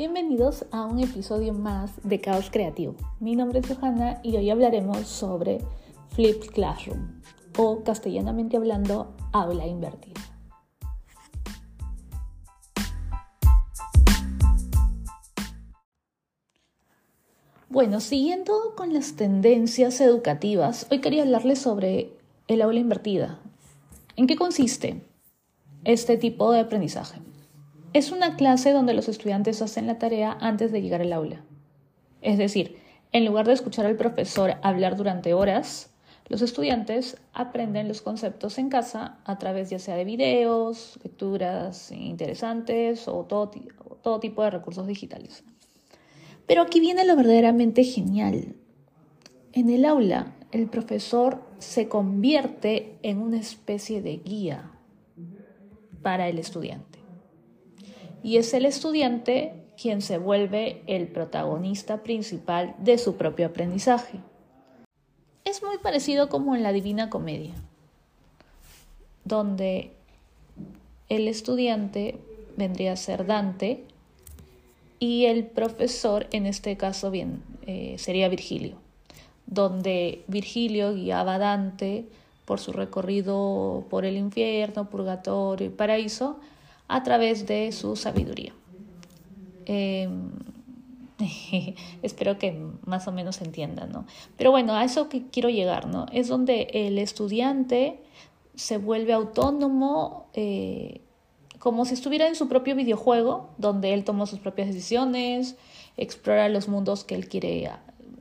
Bienvenidos a un episodio más de Caos Creativo. Mi nombre es Johanna y hoy hablaremos sobre Flipped Classroom o castellanamente hablando, aula invertida. Bueno, siguiendo con las tendencias educativas, hoy quería hablarles sobre el aula invertida. ¿En qué consiste este tipo de aprendizaje? Es una clase donde los estudiantes hacen la tarea antes de llegar al aula. Es decir, en lugar de escuchar al profesor hablar durante horas, los estudiantes aprenden los conceptos en casa a través ya sea de videos, lecturas interesantes o todo, todo tipo de recursos digitales. Pero aquí viene lo verdaderamente genial. En el aula, el profesor se convierte en una especie de guía para el estudiante. Y es el estudiante quien se vuelve el protagonista principal de su propio aprendizaje. Es muy parecido como en la Divina Comedia, donde el estudiante vendría a ser Dante y el profesor, en este caso bien, eh, sería Virgilio, donde Virgilio guiaba a Dante por su recorrido por el infierno, purgatorio y paraíso a través de su sabiduría. Em, espero que más o menos entiendan, ¿no? Pero bueno, a eso que quiero llegar, ¿no? Es donde el estudiante se vuelve autónomo, eh, como si estuviera en su propio videojuego, donde él toma sus propias decisiones, explora los mundos que él quiere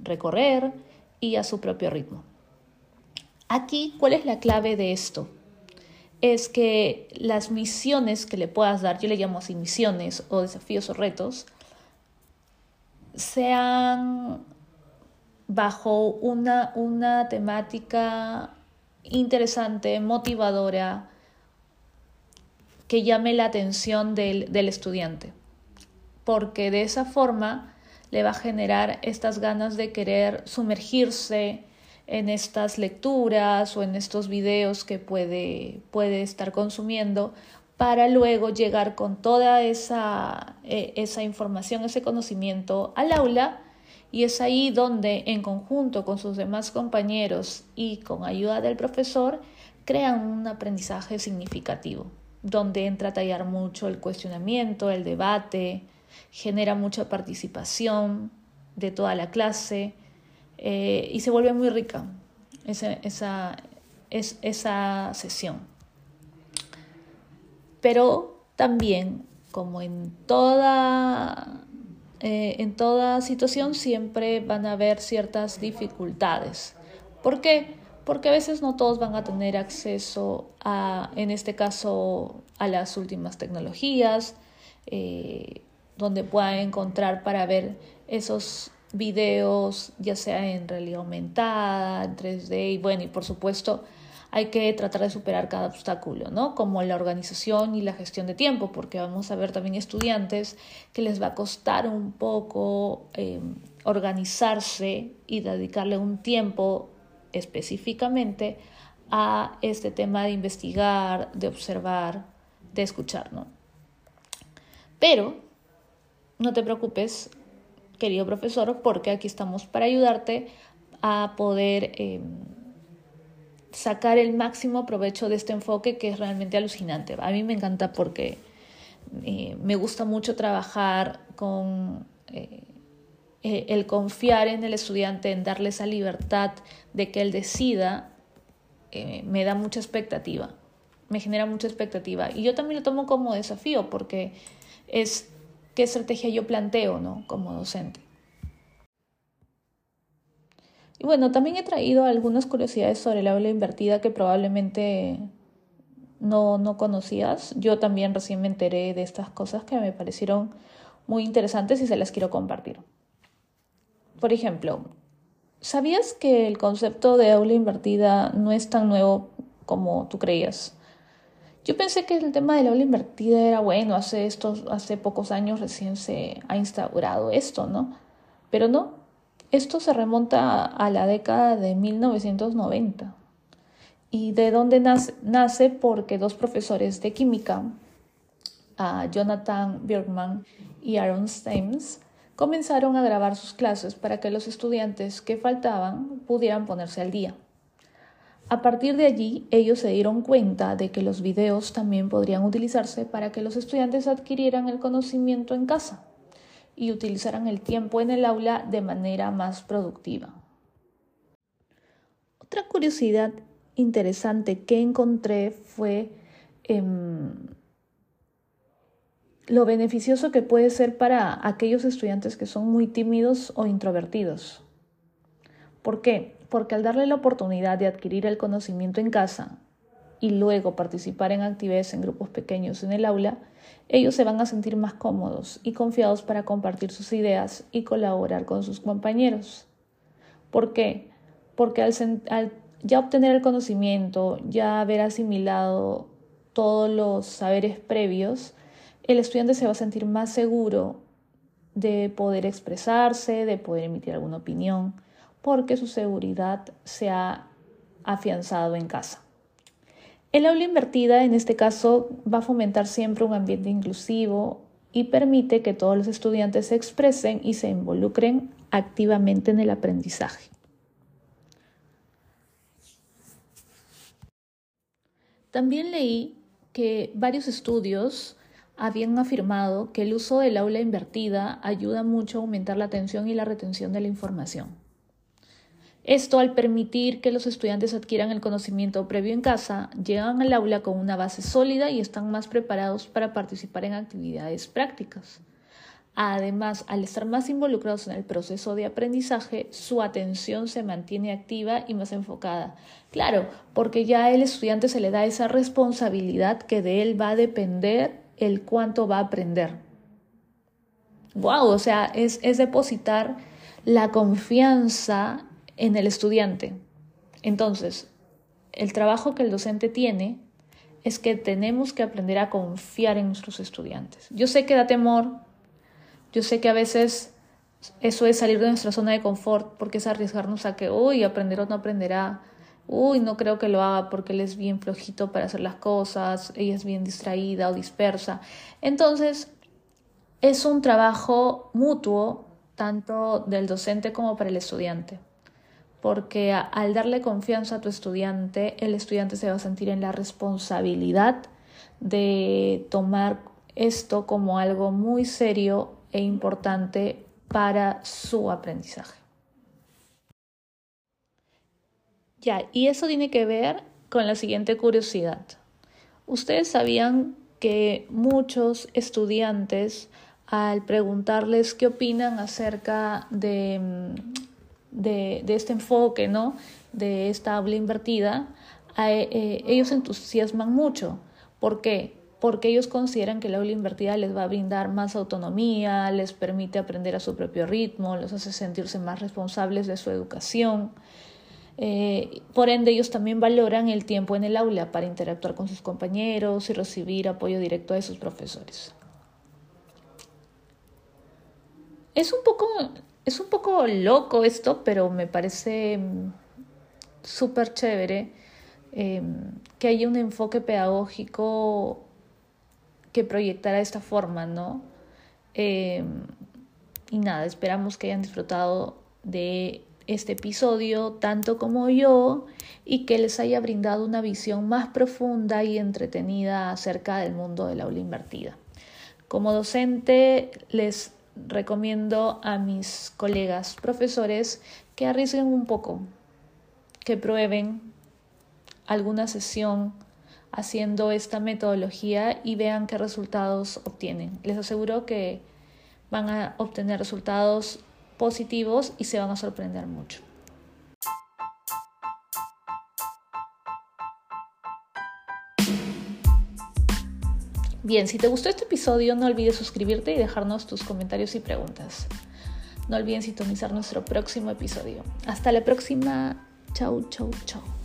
recorrer y a su propio ritmo. Aquí, ¿cuál es la clave de esto? Es que las misiones que le puedas dar, yo le llamo así misiones o desafíos o retos, sean bajo una, una temática interesante, motivadora, que llame la atención del, estudiante, porque de esa forma le va a generar estas ganas de querer sumergirse en estas lecturas o en estos videos que puede, puede estar consumiendo para luego llegar con toda esa, e, esa información, ese conocimiento al aula. Y es ahí donde en conjunto con sus demás compañeros y con ayuda del profesor crean un aprendizaje significativo donde entra a tallar mucho el cuestionamiento, el debate, genera mucha participación de toda la clase eh, y se vuelve muy rica esa, esa, esa sesión. Pero también, como en toda, eh, en toda situación, siempre van a haber ciertas dificultades. ¿Por qué? porque a veces no todos van a tener acceso a, en este caso, a las últimas tecnologías, eh, donde puedan encontrar para ver esos videos, ya sea en realidad aumentada, en 3D, y bueno, y por supuesto hay que tratar de superar cada obstáculo, ¿no? Como la organización y la gestión de tiempo, porque vamos a ver también estudiantes que les va a costar un poco eh, organizarse y dedicarle un tiempo específicamente a este tema de investigar, de observar, de escuchar, ¿no? Pero no te preocupes, querido profesor, porque aquí estamos para ayudarte a poder em, sacar el máximo provecho de este enfoque que es realmente alucinante. A mí me encanta porque eh, me gusta mucho trabajar con eh, eh, el confiar en el estudiante, en darle esa libertad de que él decida, eh, me da mucha expectativa, me genera mucha expectativa. Y yo también lo tomo como desafío porque es qué estrategia yo planteo ¿no? como docente. Y bueno, también he traído algunas curiosidades sobre la aula invertida que probablemente no, no conocías. Yo también recién me enteré de estas cosas que me parecieron muy interesantes y se las quiero compartir. Por ejemplo, ¿sabías que el concepto de aula invertida no es tan nuevo como tú creías? Yo pensé que el tema de la aula invertida era bueno, hace, estos, hace pocos años recién se ha instaurado esto, ¿no? Pero no, esto se remonta a la década de 1990. ¿Y de dónde nace? Nace porque dos profesores de química Jonathan Bergman y Aaron Stames, comenzaron a grabar sus clases para que los estudiantes que faltaban pudieran ponerse al día. A partir de allí, ellos se dieron cuenta de que los videos también podrían utilizarse para que los estudiantes adquirieran el conocimiento en casa y utilizaran el tiempo en el aula de manera más productiva. Otra curiosidad interesante que encontré fue em, lo beneficioso que puede ser para aquellos estudiantes que son muy tímidos o introvertidos. ¿Por qué? Porque al darle la oportunidad de adquirir el conocimiento en casa y luego participar en actividades en grupos pequeños en el aula, ellos se van a sentir más cómodos y confiados para compartir sus ideas y colaborar con sus compañeros. ¿Por qué? Porque al, al ya obtener el conocimiento, ya haber asimilado todos los saberes previos, el estudiante se va a sentir más seguro de poder expresarse, de poder emitir alguna opinión, porque su seguridad se ha afianzado en casa. El aula invertida en este caso va a fomentar siempre un ambiente inclusivo y permite que todos los estudiantes se expresen y se involucren activamente en el aprendizaje. También leí que varios estudios habían afirmado que el uso del aula invertida ayuda mucho a aumentar la atención y la retención de la información. Esto al permitir que los estudiantes adquieran el conocimiento previo en casa, llegan al aula con una base sólida y están más preparados para participar en actividades prácticas. Además, al estar más involucrados en el proceso de aprendizaje, su atención se mantiene activa y más enfocada. Claro, porque ya el estudiante se le da esa responsabilidad que de él va a depender el cuánto va a aprender. ¡Wow! O sea, es, es depositar la confianza en el estudiante. Entonces, el trabajo que el docente tiene es que tenemos que aprender a confiar en nuestros estudiantes. Yo sé que da temor, yo sé que a veces eso es salir de nuestra zona de confort porque es arriesgarnos a que, uy, aprender o no aprenderá, uy, no creo que lo haga porque él es bien flojito para hacer las cosas, ella es bien distraída o dispersa. Entonces, es un trabajo mutuo, tanto del docente como para el estudiante, porque al darle confianza a tu estudiante, el estudiante se va a sentir en la responsabilidad de tomar esto como algo muy serio e importante para su aprendizaje. Ya, y eso tiene que ver con la siguiente curiosidad. Ustedes sabían que muchos estudiantes, al preguntarles qué opinan acerca de, de, este enfoque, ¿no? de esta aula invertida, eh, ellos entusiasman mucho. ¿Por qué? Porque ellos consideran que la aula invertida les va a brindar más autonomía, les permite aprender a su propio ritmo, los hace sentirse más responsables de su educación. Eh, por ende, ellos también valoran el tiempo en el aula para interactuar con sus compañeros y recibir apoyo directo de sus profesores. Es un poco, es un poco loco esto, pero me parece mm, súper chévere em, que haya un enfoque pedagógico que proyectara de esta forma, ¿no? Em, y nada, esperamos que hayan disfrutado de este episodio tanto como yo y que les haya brindado una visión más profunda y entretenida acerca del mundo del aula invertida. Como docente les recomiendo a mis colegas profesores que arriesguen un poco, que prueben alguna sesión haciendo esta metodología y vean qué resultados obtienen. Les aseguro que van a obtener resultados positivos y se van a sorprender mucho. Bien, si te gustó este episodio, no olvides suscribirte y dejarnos tus comentarios y preguntas. No olviden sintonizar nuestro próximo episodio. Hasta la próxima. Chau, chau, chau.